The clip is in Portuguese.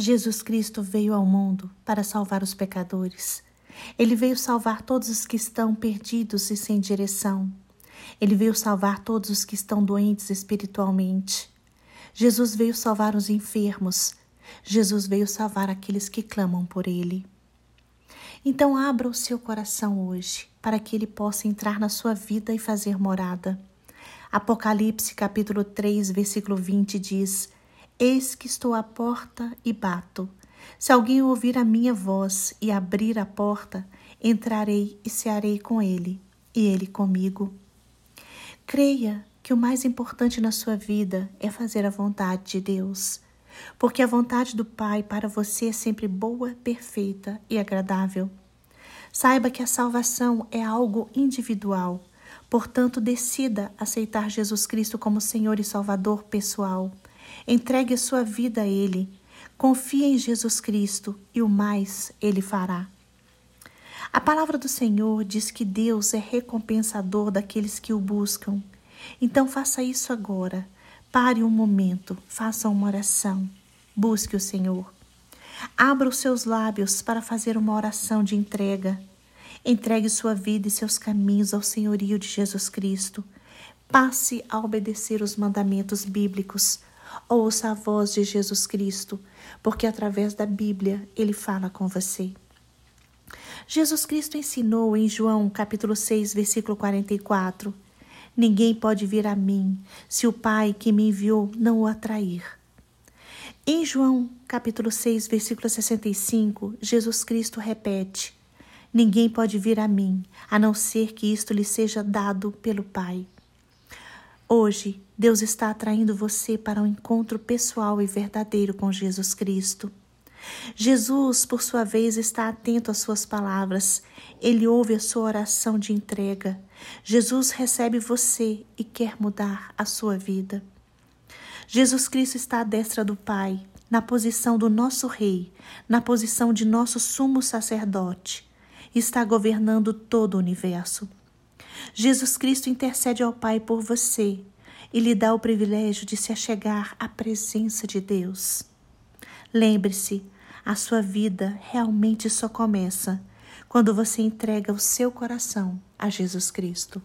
Jesus Cristo veio ao mundo para salvar os pecadores. Ele veio salvar todos os que estão perdidos e sem direção. Ele veio salvar todos os que estão doentes espiritualmente. Jesus veio salvar os enfermos. Jesus veio salvar aqueles que clamam por Ele. Então abra o seu coração hoje para que Ele possa entrar na sua vida e fazer morada. Apocalipse capítulo 3, versículo 20 diz: Eis que estou à porta e bato. Se alguém ouvir a minha voz e abrir a porta, entrarei e cearei com ele, e ele comigo. Creia que o mais importante na sua vida é fazer a vontade de Deus, porque a vontade do Pai para você é sempre boa, perfeita e agradável. Saiba que a salvação é algo individual, portanto, decida aceitar Jesus Cristo como Senhor e Salvador pessoal Entregue a sua vida a Ele. Confie em Jesus Cristo e o mais Ele fará. A palavra do Senhor diz que Deus é recompensador daqueles que o buscam. Então faça isso agora. Pare um momento, faça uma oração. Busque o Senhor. Abra os seus lábios para fazer uma oração de entrega. Entregue sua vida e seus caminhos ao senhorio de Jesus Cristo. Passe a obedecer os mandamentos bíblicos. Ouça a voz de Jesus Cristo, porque através da Bíblia ele fala com você. Jesus Cristo ensinou em João capítulo 6, versículo 44: Ninguém pode vir a mim se o Pai que me enviou não o atrair. Em João capítulo 6, versículo 65, Jesus Cristo repete: Ninguém pode vir a mim, a não ser que isto lhe seja dado pelo Pai. Hoje, Deus está atraindo você para um encontro pessoal e verdadeiro com Jesus Cristo. Jesus, por sua vez, está atento às suas palavras. Ele ouve a sua oração de entrega. Jesus recebe você e quer mudar a sua vida. Jesus Cristo está à destra do Pai, na posição do nosso Rei, na posição de nosso sumo sacerdote. Está governando todo o universo. Jesus Cristo intercede ao Pai por você e lhe dá o privilégio de se achegar à presença de Deus. Lembre-se, a sua vida realmente só começa quando você entrega o seu coração a Jesus Cristo.